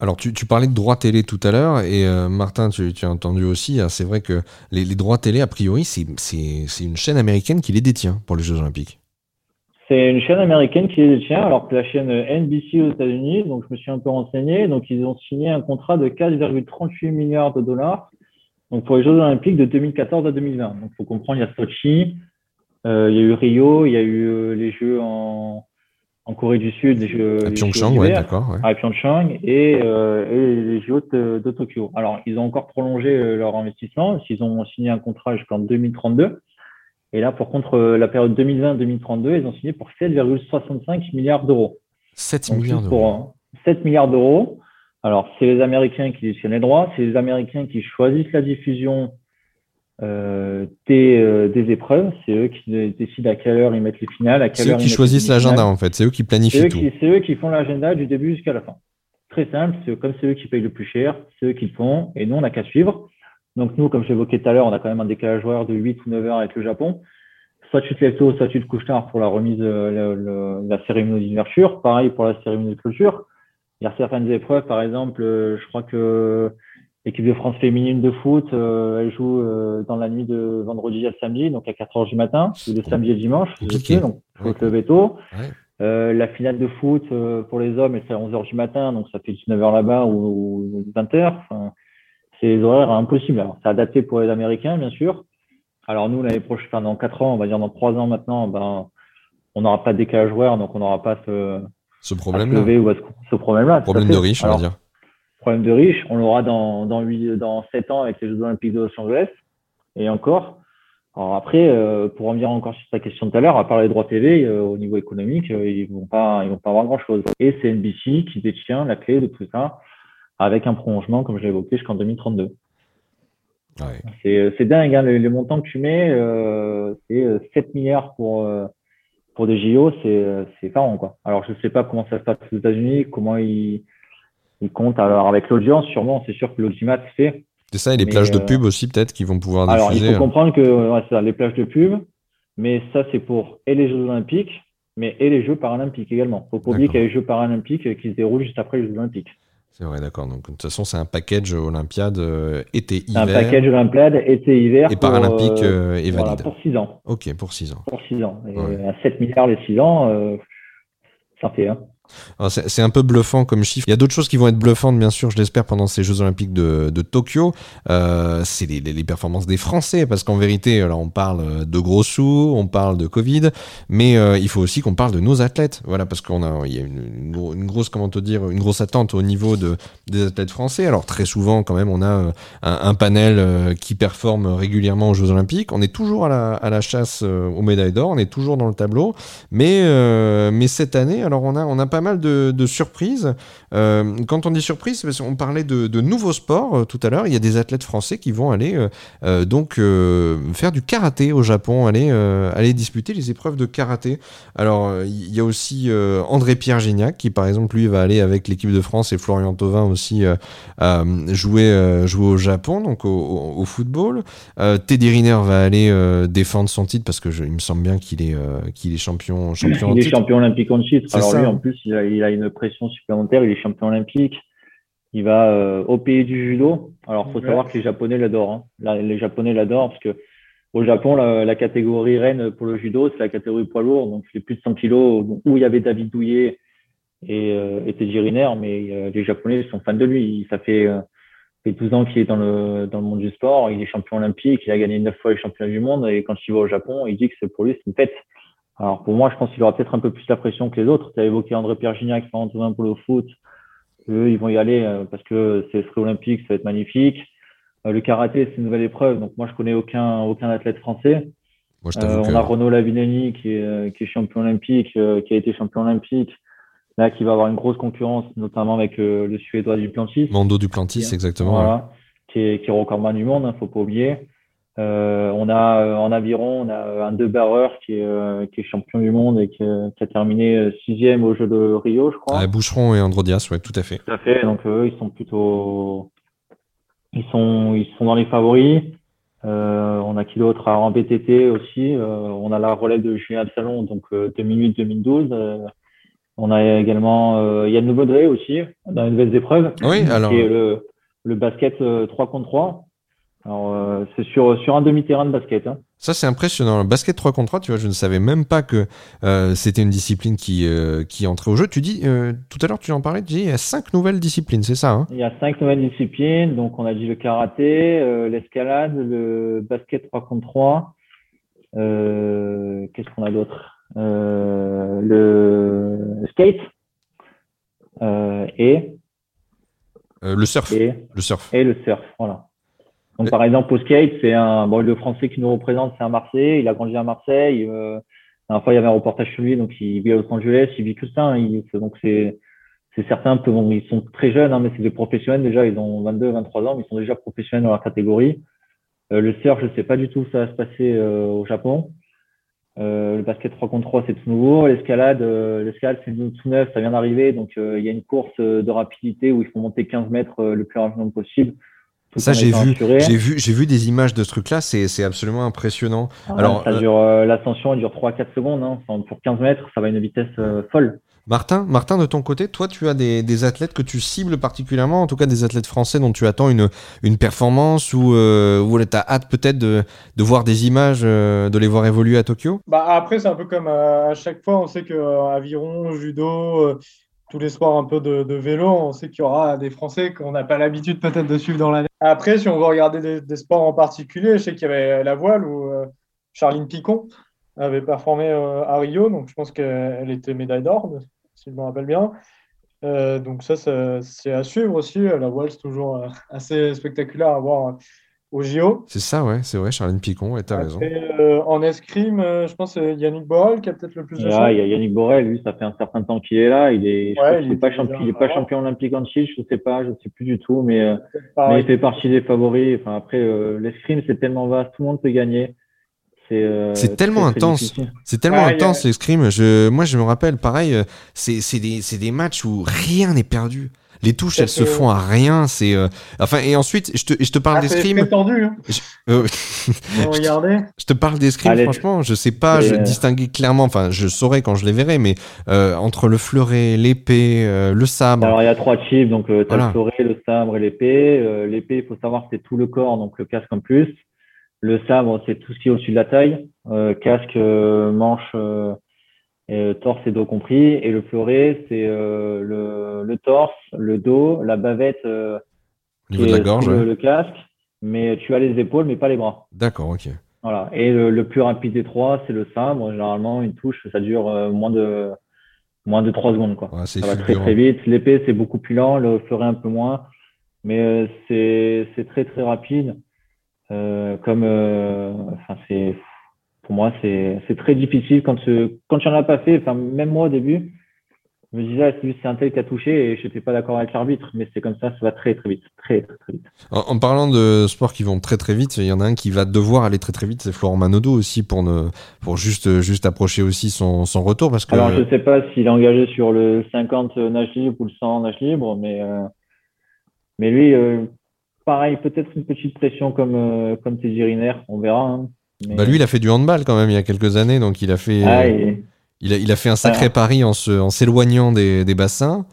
Alors, tu, parlais de droits télé tout à l'heure, et euh, Martin, tu, as entendu aussi, hein, c'est vrai que les, droits télé, a priori, c'est une chaîne américaine qui les détient pour les Jeux Olympiques. C'est une chaîne américaine qui les détient, alors que la chaîne NBC aux États-Unis, donc je me suis un peu renseigné, donc ils ont signé un contrat de 4,38 milliards de dollars donc pour les Jeux Olympiques de 2014 à 2020. Donc il faut comprendre, il y a Sochi, euh, il y a eu Rio, il y a eu euh, les Jeux en, en Corée du Sud, les Jeux, à Pyeongchang, ouais, d'accord. À Pyeongchang et, euh, et les Jeux de, de, Tokyo. Alors, ils ont encore prolongé leur investissement. Ils ont signé un contrat jusqu'en 2032. Et là, pour contre, la période 2020-2032, ils ont signé pour 7,65 milliards d'euros. 7 milliards d'euros. 7 milliards d'euros. Alors, c'est les Américains qui détiennent les droits, c'est les Américains qui choisissent la diffusion euh, des, euh, des, épreuves. C'est eux qui décident à quelle heure ils mettent les finales, à quelle heure. C'est eux qui choisissent l'agenda en fait. C'est eux qui planifient tout. C'est eux qui font l'agenda du début jusqu'à la fin. Très simple. C'est comme c'est eux qui payent le plus cher, c'est eux qui le font, et nous on n'a qu'à suivre. Donc nous, comme j'évoquais tout à l'heure, on a quand même un décalage horaire de 8 ou 9 heures avec le Japon. Soit tu te lèves tôt, soit tu te couches tard pour la remise de euh, la cérémonie d'ouverture. Pareil pour la cérémonie de clôture. Il y a certaines épreuves, par exemple, je crois que L'équipe de France féminine de foot, euh, elle joue euh, dans la nuit de vendredi à samedi, donc à 4 heures du matin, ou de samedi et dimanche, okay. donc faut se lever tôt. Euh, la finale de foot euh, pour les hommes, c'est à 11 heures du matin, donc ça fait 19 heures là-bas ou, 20 heures. Enfin, c'est des horaires impossibles. Alors, c'est adapté pour les Américains, bien sûr. Alors nous, l'année prochaine, enfin, dans 4 ans, on va dire dans 3 ans maintenant, ben, on n'aura pas de décalage horaire, donc on n'aura pas ce, ce problème-là. Ce problème-là. Problème de riche, on va dire problème de riche, on l'aura dans, dans, 8, dans 7 ans avec les Jeux Olympiques de Los Angeles. Et encore. Alors après, euh, pour revenir encore sur ta question de tout à l'heure, à part les droits TV, euh, au niveau économique, euh, ils vont pas, ils vont pas avoir grand chose. Et c'est NBC qui détient la clé de tout ça, avec un prolongement, comme je l'ai évoqué, jusqu'en 2032. C'est dingue, hein, les, montants que tu mets, c'est 7 milliards pour, pour des JO, c'est effarant. Quoi. Alors je sais pas comment ça se passe aux États-Unis, comment ils il compte. Alors, avec l'audience, sûrement, c'est sûr que l'audimat fait. C'est ça, et les plages de euh, pub aussi, peut-être, qui vont pouvoir diffuser. Alors, il faut euh. comprendre que ouais, ça, les plages de pub, mais ça, c'est pour et les Jeux Olympiques, mais et les Jeux Paralympiques également. Il faut pas oublier qu'il y a les Jeux Paralympiques qui se déroulent juste après les Jeux Olympiques. C'est vrai, d'accord. Donc, de toute façon, c'est un package Olympiade euh, été-hiver. Un package Olympiade été-hiver. Et Paralympique et valide. Voilà, pour 6 ans. Ok, pour 6 ans. Pour 6 ans. Et à 7 milliards les 6 ans, ça fait. Hein. C'est un peu bluffant comme chiffre. Il y a d'autres choses qui vont être bluffantes, bien sûr, je l'espère, pendant ces Jeux Olympiques de, Tokyo. Euh, c'est les, performances des Français, parce qu'en vérité, alors on parle de gros sous, on parle de Covid, mais euh, il faut aussi qu'on parle de nos athlètes. Voilà, parce qu'on a, y a une, grosse, comment te dire, une grosse attente au niveau de, des athlètes français. Alors très souvent, quand même, on a euh, un, panel qui performe régulièrement aux Jeux Olympiques. On est toujours à la, à la chasse aux médailles d'or, on est toujours dans le tableau, mais mais cette année, alors on a on a pas mal de, surprises. Euh, quand on dit surprise, on parlait de, nouveaux sports euh, tout à l'heure. Il y a des athlètes français qui vont aller euh, donc faire du karaté au Japon, aller, aller disputer les épreuves de karaté. Alors, il y a aussi André-Pierre Gignac qui, par exemple, lui, va aller avec l'équipe de France et Florian Thauvin aussi jouer, jouer au Japon, donc au, football. Teddy Riner va aller défendre son titre parce que il me semble bien qu'il est, qu'il est champion, champion Il est champion olympique en titre. Alors lui, en plus, il a, il a une pression supplémentaire. Il est champion olympique. Il va euh, au pays du judo. Alors, faut savoir que les Japonais l'adorent. Hein. Les Japonais l'adorent parce que au Japon, la, catégorie reine pour le judo, c'est la catégorie poids lourd. Donc, c'est plus de 100 kilos où il y avait David Douillet et, euh, Riner. Mais euh, les Japonais sont fans de lui. Ça fait, euh, fait 12 ans qu'il est dans le, dans le monde du sport. Il est champion olympique. Il a gagné 9 fois les championnats du monde. Et quand il va au Japon, il dit que c'est pour lui, c'est une fête. Alors pour moi, je pense qu'il aura peut-être un peu plus la pression que les autres. Tu as évoqué André-Pierre Gignac, Florent pour le foot. Eux, ils vont y aller euh, parce que c'est le olympique, ça va être magnifique. le karaté, c'est une nouvelle épreuve, donc moi je connais aucun aucun athlète français. Moi, je Euh, que- on a Renaud Lavinelli qui est, euh, qui est champion olympique, euh, qui a été champion olympique, là qui va avoir une grosse concurrence, notamment avec euh, le Suédois Duplantis. Mando Duplantis, exactement. Voilà, qui est, qui est recordman du monde, hein, faut pas oublier. Euh, on a euh, en aviron, on a euh, un deux barreur qui est, euh, qui est champion du monde et qui, qui a terminé sixième au jeu de Rio, je crois. Ouais, Boucheron et Androdias, ouais, tout à fait. Tout à fait. Donc eux, ils sont plutôt, ils sont, ils sont dans les favoris. Euh, on a qui d'autre? En BTT aussi. Euh, on a la relève de Julien Absalon, donc euh, 2008-2012. Euh, on a également euh, Yann Nouveaudré aussi dans les nouvelles épreuves. Oui, alors- Qui est le, le basket euh, 3 contre 3. Alors euh, c'est sur sur un demi-terrain de basket. Hein. Ça, c'est impressionnant. Le basket 3 contre 3, tu vois, je ne savais même pas que euh, c'était une discipline qui, euh, qui entrait au jeu. Tu dis, euh, tout à l'heure, tu en parlais, tu dis, il y a cinq nouvelles disciplines, c'est ça, hein? Il y a cinq nouvelles disciplines. Donc, on a dit le karaté, euh, l'escalade, le basket 3 contre 3. Euh, Qu'est-ce qu'on a d'autre? Euh, Le skate. Euh, et, Euh, Le surf. et, Le surf. et le surf. Voilà. Donc, Le- par exemple, au skate, c'est un. Bon, le français qui nous représente, c'est un Marseillais. Il a grandi à Marseille. Euh, la dernière fois, il y avait un reportage sur lui. Donc, il vit à Los Angeles. Il vit que ça. hein. Il- donc, c'est. C'est certains, peu- bon, ils sont très jeunes, hein, mais c'est des professionnels déjà, ils ont 22, 23 ans, mais ils sont déjà professionnels dans leur catégorie. Euh, le surf, je sais pas du tout où ça va se passer euh, au Japon. Euh, le basket 3 contre 3, c'est tout nouveau. L'escalade, euh, l'escalade, c'est tout neuf, ça vient d'arriver. Donc, euh, il y a une course euh, de rapidité où il faut monter 15 mètres euh, le plus rapidement possible. Ça, j'ai vu, j'ai vu, j'ai vu des images de ce truc-là, c'est, c'est absolument impressionnant. Ah, Alors, ça euh, dure, euh, l'ascension, elle dure 3-4 secondes. Hein. Enfin, pour 15 mètres, ça va à une vitesse euh, folle. Martin, Martin, de ton côté, toi, tu as des, des athlètes que tu cibles particulièrement, en tout cas des athlètes français dont tu attends une, une performance ou, euh, ou tu as hâte peut-être de, de voir des images, euh, de les voir évoluer à Tokyo? Bah, après, c'est un peu comme euh, à chaque fois, on sait que euh, aviron, judo, euh, tous les sports un peu de, vélo, on sait qu'il y aura des Français qu'on n'a pas l'habitude peut-être de suivre dans l'année. Après, si on veut regarder des, sports en particulier, je sais qu'il y avait la voile où euh, Charline Picon avait performé euh, à Rio, donc je pense qu'elle était médaille d'or, si je me rappelle bien. Euh, donc ça, c'est à suivre aussi. La voile, c'est toujours euh, assez spectaculaire à voir au JO. C'est ça, ouais, c'est vrai, Charline Picon, et t'as raison. Euh, en escrime, euh, je pense que c'est Yannick Borel qui a peut-être le plus de Et chance. il y a Yannick Borel, lui, ça fait un certain temps qu'il est là. Il est, je Ouais, il est pas champion, il est pas champion olympique en Chine, je sais pas, je sais plus du tout, mais, euh, mais il fait partie des favoris. Enfin, après, euh, l'escrime, c'est tellement vaste, tout le monde peut gagner. C'est, euh, C'est tellement très, très intense. C'est tellement Ouais, intense l'escrime. Je, moi, je me rappelle, pareil, euh, c'est c'est des, c'est des matchs où rien n'est perdu. Les touches, elles se font à rien. C'est euh, enfin et ensuite, je te, je te parle Ah, très tendu. Hein. Euh, Regardez. je te parle d'escrime. Allez. Franchement, je sais pas Et, je euh, distinguer clairement. Enfin, je saurais quand je les verrai, mais euh, entre le fleuret, l'épée, euh, le sabre. Alors, il y a trois types, donc euh, t'as Voilà. le fleuret, le sabre et l'épée. Euh, l'épée, il faut savoir, c'est tout le corps, donc le casque en plus. Le sabre, c'est tout ce qui est au-dessus de la taille, euh, casque, euh, manche, euh, et, torse et dos compris. Et le fleuret, c'est euh, le, le torse, le dos, la bavette euh, au niveau de la gorge. le, ouais. le casque, mais tu as les épaules, mais pas les bras. D'accord, ok. Voilà. Et le, le plus rapide des trois, c'est le sabre. Généralement, une touche, ça dure euh, moins de moins de trois secondes, quoi. Ouais, c'est Ça va très très vite. L'épée, c'est beaucoup plus lent, le fleuret un peu moins, mais euh, c'est c'est très très rapide. Euh, comme, euh, enfin c'est pour moi c'est très difficile quand tu quand tu en as pas fait. Enfin même moi au début, je me disais ah, c'est c'est un tel qui a touché et je n'étais pas d'accord avec l'arbitre, mais c'est comme ça, ça va très très vite, très très, très vite. En, en parlant de sports qui vont très très vite, il y en a un qui va devoir aller très très vite, c'est Florent Manodou aussi pour ne pour juste juste approcher aussi son, son retour parce que Alors je sais pas s'il est engagé sur le 50 nage libre ou le 100 nage libre, mais euh, mais lui. euh, Pareil, peut-être une petite pression comme, euh, comme Teddy Riner, on verra. hein. Mais- bah lui il a fait du handball quand même il y a quelques années donc il a fait Ah, euh, et- il, a, il a fait un sacré pari en s'éloignant des, des bassins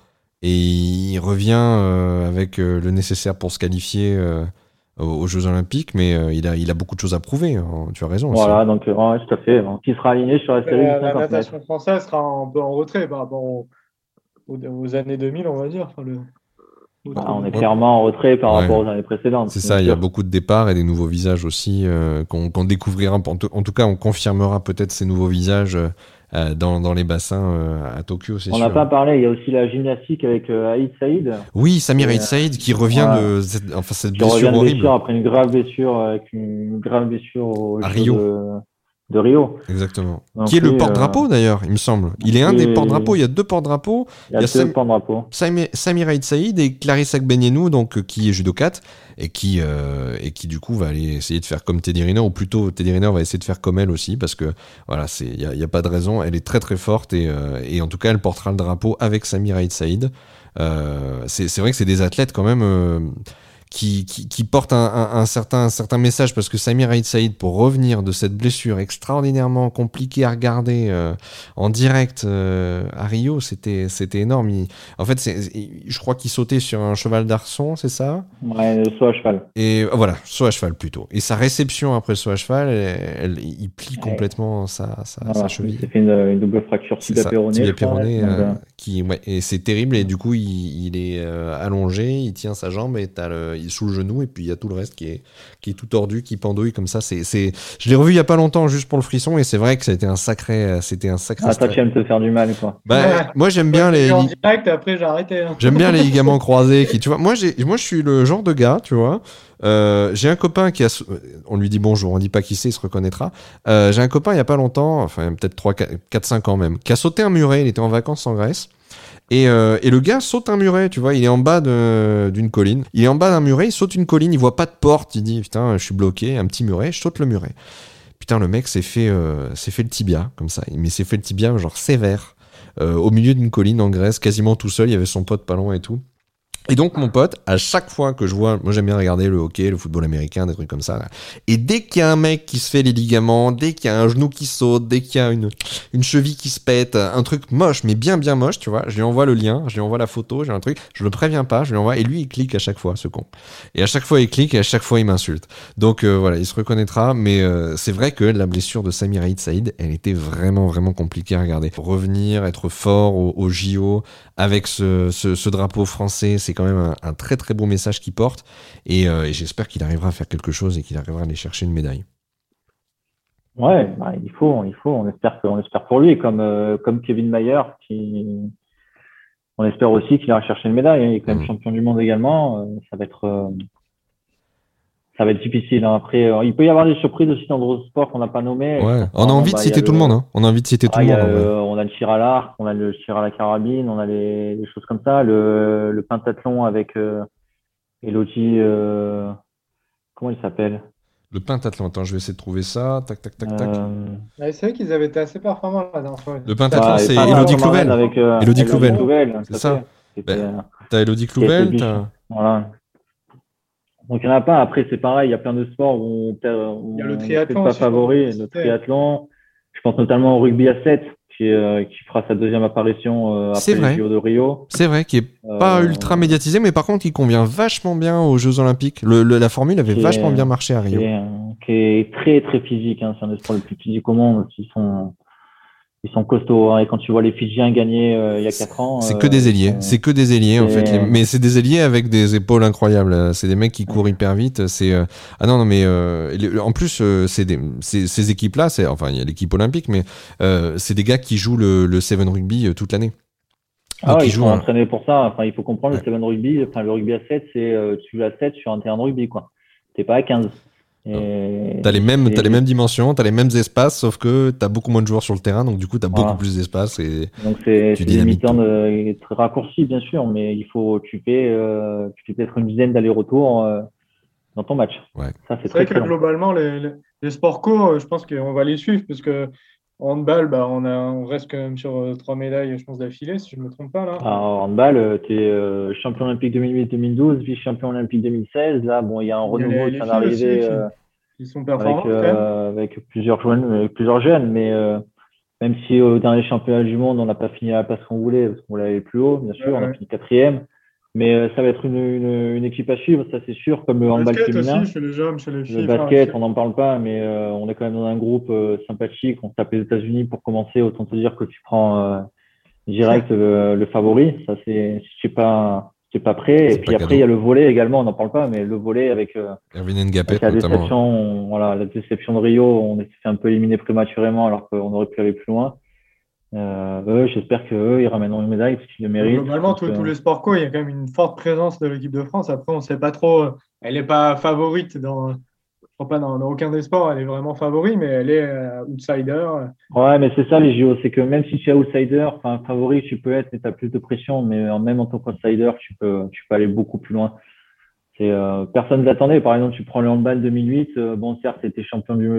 et il revient euh, avec euh, le nécessaire pour se qualifier euh, aux, aux Jeux Olympiques mais euh, il a il a beaucoup de choses à prouver hein, tu as raison aussi. Voilà, donc euh, ouais, tout à fait. Donc, Qui sera aligné sur la série La, la 50 mètres. natation française sera un peu en retrait rapport aux, aux- aux années 2000, on va dire. Enfin, le- Ah, on est clairement en retrait par Ouais. rapport aux années précédentes. C'est ça, il y a beaucoup de départs et des nouveaux visages aussi euh, qu'on qu'on découvrira. En tout, en tout cas, on confirmera peut-être ces nouveaux visages euh, euh, dans, dans, les bassins euh, à Tokyo, c'est sûr. On n'a pas parlé, il y a aussi la gymnastique avec euh, Aïd Saïd. Oui, Samir Aïd Saïd qui revient de cette, enfin, cette blessure horrible. Blessure, après une grave blessure, avec une grave blessure au à Rio. De, de Rio. Exactement. qui est le porte-drapeau d'ailleurs, il me semble. Il est un des porte-drapeaux. Il y a deux porte-drapeaux. Il y a, deux porte-drapeaux. Samir Aïd Saïd et Clarissa Gbenienou, donc qui est judokate et qui euh, et qui du coup va aller essayer de faire comme Teddy Riner ou plutôt Teddy Riner va essayer de faire comme elle aussi parce que voilà c'est il y a, pas de raison. Elle est très très forte et, euh, et en tout cas elle portera le drapeau avec Samir Aïd Saïd. Euh, c'est vrai que c'est des athlètes quand même euh, qui, qui, qui porte un, un, certain, un certain message parce que Samir Aïd Saïd, pour revenir de cette blessure extraordinairement compliquée à regarder euh, en direct euh, à Rio, c'était c'était énorme. en fait, je crois qu'il sautait sur un cheval d'arçon, c'est ça? Ouais, saut à cheval. Et euh, voilà, saut à cheval plutôt. Et sa réception après le saut à cheval, elle, il plie complètement sa, sa, sa cheville. Il fait une, une, double fracture tibia péronée. Qui, ouais, et c'est terrible. Et du coup, il, il est allongé, il tient sa jambe et t'as le sous le genou et puis il y a tout le reste qui est, qui est tout tordu, qui pendouille comme ça. C'est, c'est... Je l'ai revu il y a pas longtemps juste pour le frisson et c'est vrai que ça a été un sacré, c'était un sacré. Ah, toi, tu aimes te faire du mal, quoi. Bah, moi, j'aime bien les. En direct, après, j'ai arrêté. Hein. J'aime bien les ligaments croisés qui, tu vois. Moi, j'ai, moi, je suis le genre de gars, tu vois. Euh, j'ai un copain qui a, on lui dit bonjour, on dit pas qui c'est, il se reconnaîtra. Euh, j'ai un copain il y a pas longtemps, enfin peut-être 3, 4, 5 ans même, qui a sauté un muret, il était en vacances en Grèce. Et, euh, et, le gars saute un muret, tu vois, il est en bas d'une colline. Il est en bas d'un muret, il saute une colline, il voit pas de porte, il dit putain, je suis bloqué, un petit muret, je saute le muret. Putain, le mec s'est fait, euh, fait le tibia comme ça, mais s'est fait le tibia genre sévère, euh, au milieu d'une colline en Grèce, quasiment tout seul. Il y avait son pote pas loin et tout. Et donc mon pote, à chaque fois que je vois, moi j'aime bien regarder le hockey, le football américain, des trucs comme ça. Et dès qu'il y a un mec qui se fait les ligaments, dès qu'il y a un genou qui saute, dès qu'il y a une, une cheville qui se pète, un truc moche, mais bien bien moche, tu vois, je lui envoie le lien, je lui envoie la photo, j'ai un truc, je le préviens pas, je lui envoie, et lui il clique à chaque fois, ce con. Et à chaque fois il clique et à chaque fois il m'insulte. Donc euh, voilà, il se reconnaîtra, mais euh, c'est vrai que la blessure de Samir Aïd Saïd, elle était vraiment vraiment compliquée à regarder. Revenir, être fort au, JO avec ce, ce, ce drapeau français, c'est quand même un, un très très beau message qu'il porte. Euh, et, j'espère qu'il arrivera à faire quelque chose et qu'il arrivera à aller chercher une médaille. Ouais, bah, il faut, il faut. On espère, on espère pour lui, comme euh, comme Kevin Mayer, qui, on espère aussi qu'il ira chercher une médaille. Il est quand même mm. champion du monde également. Euh, ça va être, ça va être difficile. Hein. Après, il peut y avoir des surprises aussi dans d'autres sports qu'on n'a pas nommés. Ouais. On a envie de bah, citer tout le, monde. Hein. On a envie de citer tout le monde. on a le tir à l'arc, on a le tir à la carabine, on a les, choses comme ça. Le, le pentathlon avec Elodie, euh, comment il s'appelle? Le pentathlon, attends, je vais essayer de trouver ça. Tac, tac, tac, tac. Euh, c'est vrai qu'ils avaient été assez performants la dernière fois. Le pentathlon, c'est Elodie Clouvel. Avec, euh, Elodie Clouvel. C'est ça. Ben, t'as Elodie Clouvel. Voilà. Donc il n'y en a pas. Après, c'est pareil, il y a plein de sports où on, le triathlon pas favori. Le triathlon. Je pense notamment au rugby à 7. Euh, qui, fera sa deuxième apparition euh, après vrai. de Rio. C'est vrai, qui est pas euh, ultra médiatisé, mais par contre, il convient vachement bien aux Jeux Olympiques. Le, la formule avait vachement bien marché à Rio. Qui est, très très physique. Hein. C'est un des sports les plus physiques au monde. Ils sont ils sont costauds. Hein. Et quand tu vois les Fidjiens gagner euh, il y a 4 ans. C'est que des euh, ailiers. C'est que des ailiers, en fait. Mais c'est des ailiers avec des épaules incroyables. C'est des mecs qui courent hyper vite. C'est euh, Ah non, non, mais en plus, c'est des... ces équipes-là, c'est enfin, il y a l'équipe olympique, mais c'est des gars qui jouent le, le Seven Rugby toute l'année. Ah, ils sont entraînés pour ça. Enfin, il faut comprendre le Seven Rugby. Enfin, le rugby à 7, c'est tu joues à 7 sur un terrain de rugby, quoi. T'es pas à 15. T'as les mêmes, as les mêmes dimensions, t'as les mêmes espaces, sauf que t'as beaucoup moins de joueurs sur le terrain, donc du coup t'as beaucoup plus d'espace et donc c'est des mi-temps de, très raccourci bien sûr, mais il faut occuper, euh, peut-être une dizaine d'allers-retours euh, dans ton match. Ouais. Ça c'est vrai que globalement les, les, sports courts, je pense qu'on va les suivre parce que handball, bah, on, a, on reste quand même sur euh, trois médailles, je pense, d'affilée, si je ne me trompe pas. Là. Alors, en handball, tu es champion olympique 2008-2012, vice-champion olympique 2016. Là, bon, il y a un renouveau qui vient d'arriver. Ils sont performants. Avec, euh, avec plusieurs jeunes, plusieurs jeunes, mais euh, même si au dernier championnat du monde, on n'a pas fini à la place qu'on voulait, parce qu'on voulait aller plus haut, bien sûr, on a fini quatrième. Mais euh, ça va être une, une, une, équipe à suivre, ça c'est sûr, comme le handball féminin. Aussi, chez les hommes, chez les filles, le basket, on n'en parle pas, mais euh, on est quand même dans un groupe euh, sympathique. On tape les États-Unis pour commencer. Autant te dire que tu prends direct le, le, favori. Ça c'est, je sais pas, c'est pas prêt. Et puis après, il y a le volet également, on n'en parle pas, mais le volet avec, euh, avec la déception, voilà, la déception de Rio, on s'est fait un peu éliminer prématurément alors qu'on aurait pu aller plus loin. Euh, J'espère qu'eux, ils ramèneront une médaille parce qu'ils le méritent. Globalement, tous, tous les sports co, il y a quand même une forte présence de l'équipe de France. Après, on ne sait pas trop. Elle n'est pas favorite dans, pas dans, aucun des sports, elle est vraiment favori, mais elle est euh, outsider. Ouais, mais c'est ça les JO, c'est que même si tu es outsider, enfin favori, tu peux être, mais tu as plus de pression, mais même en tant qu'outsider, tu peux, tu peux aller beaucoup plus loin. Euh, personne ne l'attendait. Par exemple, tu prends le handball 2008, euh, bon certes, c'était champion du,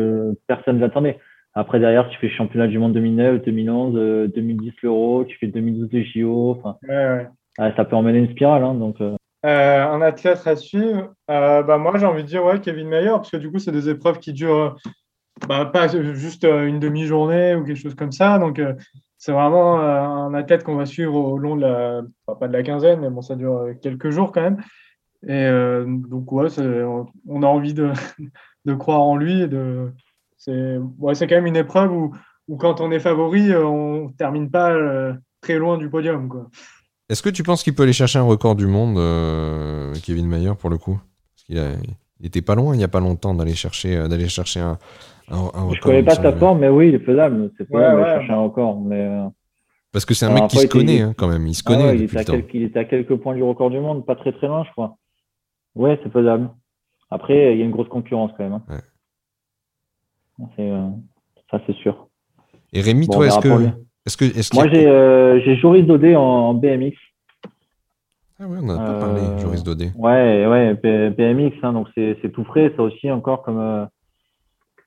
personne ne l'attendait. Après derrière, tu fais championnat du monde 2009, 2011, 2010 l'Euro, tu fais 2012 les JO. Ouais, ouais. ça peut emmener une spirale, hein, donc. Euh, un athlète à suivre, euh, bah moi j'ai envie de dire ouais, Kevin Mayer, parce que du coup c'est des épreuves qui durent bah, pas juste une demi-journée ou quelque chose comme ça. Donc c'est vraiment un athlète qu'on va suivre au long de la, pas de la quinzaine, mais bon ça dure quelques jours quand même. Et donc ouais, on a envie de, de croire en lui. De, c'est ouais, quand même une épreuve où, où, quand on est favori, on termine pas très loin du podium. Quoi. Est-ce que tu penses qu'il peut aller chercher un record du monde, euh, Kevin Mayer, pour le coup? Parce qu'il il était pas loin il n'y a pas longtemps d'aller chercher, euh, d'aller chercher un, un, record. Je connais pas sa forme, mais oui, il est faisable. C'est pas ouais, chercher un record. Mais... Euh, Parce que c'est un mec qui se connaît hein, quand même. Il se ah connaît. il, était à quelques, il, était à quelques points du record du monde, pas très très loin, je crois. Ouais, c'est faisable. Après, il y a une grosse concurrence quand même. Hein. Ça, c'est sûr. Et Rémi, toi, est-ce que. Moi, j'ai euh, Joris Dodé en, BMX. Ah ouais, on n'a pas parlé, euh, Joris Dodé. Ouais, ouais, BMX, hein, donc c'est tout frais, ça aussi encore comme, euh,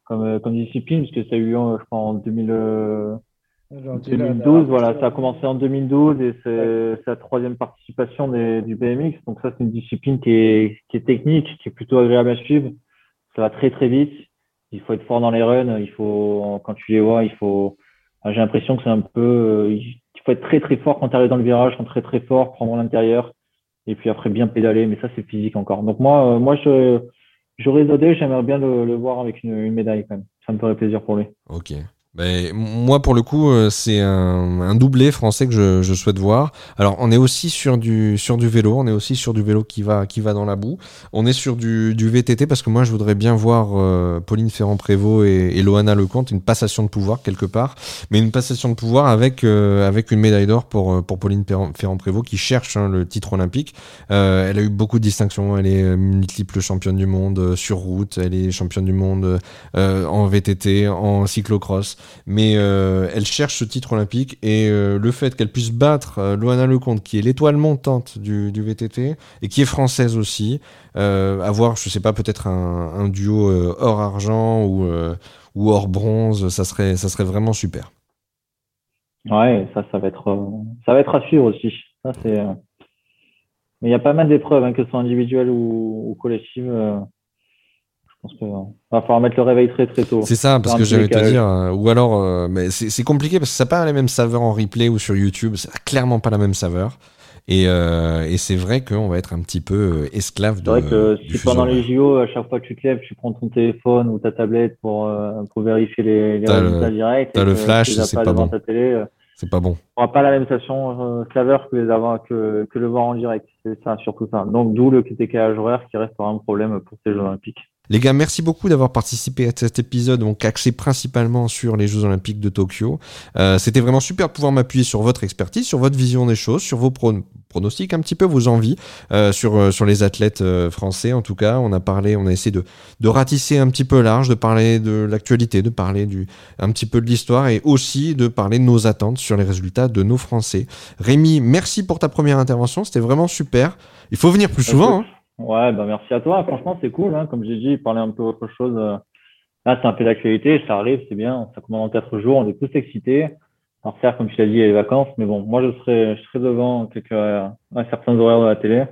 comme, comme discipline, parce que ça a eu, je crois, en 2000, 2012, voilà, ça a commencé en 2012 et c'est la troisième participation des, du BMX. Donc ça, c'est une discipline qui est, qui est technique, qui est plutôt agréable à suivre. Ça va très très vite. Il faut être fort dans les runs. Il faut, quand tu les vois, il faut, j'ai l'impression que c'est un peu, euh, il faut être très très fort quand tu arrives dans le virage, quand très très fort, prendre l'intérieur, et puis après bien pédaler, mais ça c'est physique encore. Donc moi, euh, moi je, j'aurais Dodé, j'aimerais bien le, voir avec une, une médaille quand même. Ça me ferait plaisir pour lui. Ok. Ben, moi, pour le coup, euh, c'est un, un, doublé français que je, je, souhaite voir. Alors, on est aussi sur du, sur du vélo. On est aussi sur du vélo qui va, qui va dans la boue. On est sur du, du VTT parce que moi, je voudrais bien voir euh, Pauline Ferrand-Prévot et, et, Loana Lecomte, une passation de pouvoir quelque part. Mais une passation de pouvoir avec, euh, avec une médaille d'or pour, pour Pauline Ferrand-Prévot qui cherche hein, le titre olympique. elle a eu beaucoup de distinctions. Elle est multiple championne du monde sur route. Elle est championne du monde en VTT, en cyclocross mais euh, elle cherche ce titre olympique et euh, le fait qu'elle puisse battre euh, Loana Lecomte, qui est l'étoile montante du, VTT et qui est française aussi, avoir, je sais pas, peut-être un, duo hors argent ou, ou hors bronze, ça serait, ça serait vraiment super. Ouais, ça, ça va être, ça va être à suivre aussi. Mais il y a pas mal d'épreuves, hein, que ce soit individuelles ou, ou collectives pense qu'il va falloir mettre le réveil très très tôt. C'est ça, parce que j'allais te dire, euh, ou alors, euh, mais c'est compliqué parce que ça n'a pas la même saveur en replay ou sur YouTube, ça n'a clairement pas la même saveur. Et, euh, et c'est vrai qu'on va être un petit peu esclave de. C'est vrai que si pendant les JO, à chaque fois que tu te lèves, tu prends ton téléphone ou ta tablette pour, pour vérifier les, les résultats directs. T'as le flash, c'est pas, bon. C'est pas bon. On n'aura pas la même sensation saveur que, les avoir, que, que le voir en direct. C'est ça, surtout ça. Donc, d'où le décalage horaire qui restera un problème pour ces Jeux Olympiques. Les gars, merci beaucoup d'avoir participé à cet épisode, donc axé principalement sur les Jeux Olympiques de Tokyo. Euh, C'était vraiment super de pouvoir m'appuyer sur votre expertise, sur votre vision des choses, sur vos pronostics, un petit peu vos envies euh, sur euh, sur les athlètes euh, français. En tout cas, on a parlé, on a essayé de de ratisser un petit peu large, de parler de l'actualité, de parler du un petit peu de l'histoire et aussi de parler de nos attentes sur les résultats de nos Français. Rémi, merci pour ta première intervention, c'était vraiment super. Il faut venir plus souvent. Hein. Ouais, bah merci à toi. Franchement, c'est cool. Hein. Comme j'ai dit, parler un peu autre chose. Euh. Là, c'est un peu d'actualité. Ça arrive, c'est bien. Ça commence en quatre jours. On est tous excités. Alors, certes, comme tu l'as dit, il y a les vacances. Mais bon, moi, je serai, je serai devant quelques, euh, certains horaires de la télé.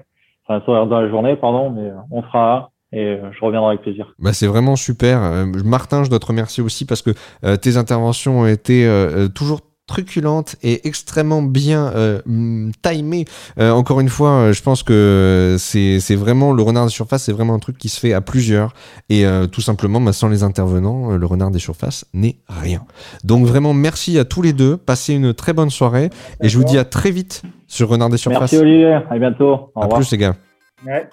Enfin, horaires de la journée, pardon. Mais euh, on fera et je reviendrai avec plaisir. Bah c'est vraiment super. Martin, je dois te remercier aussi parce que tes interventions ont été toujours truculente et extrêmement bien euh, mm, timée. Euh, encore une fois, euh, je pense que c'est vraiment le renard des surfaces, c'est vraiment un truc qui se fait à plusieurs et tout simplement, bah, sans les intervenants, le renard des surfaces n'est rien. Donc vraiment, merci à tous les deux. Passez une très bonne soirée et je vous dis à très vite sur Renard des surfaces. Merci Olivier, à bientôt. Au à plus les gars. Ouais.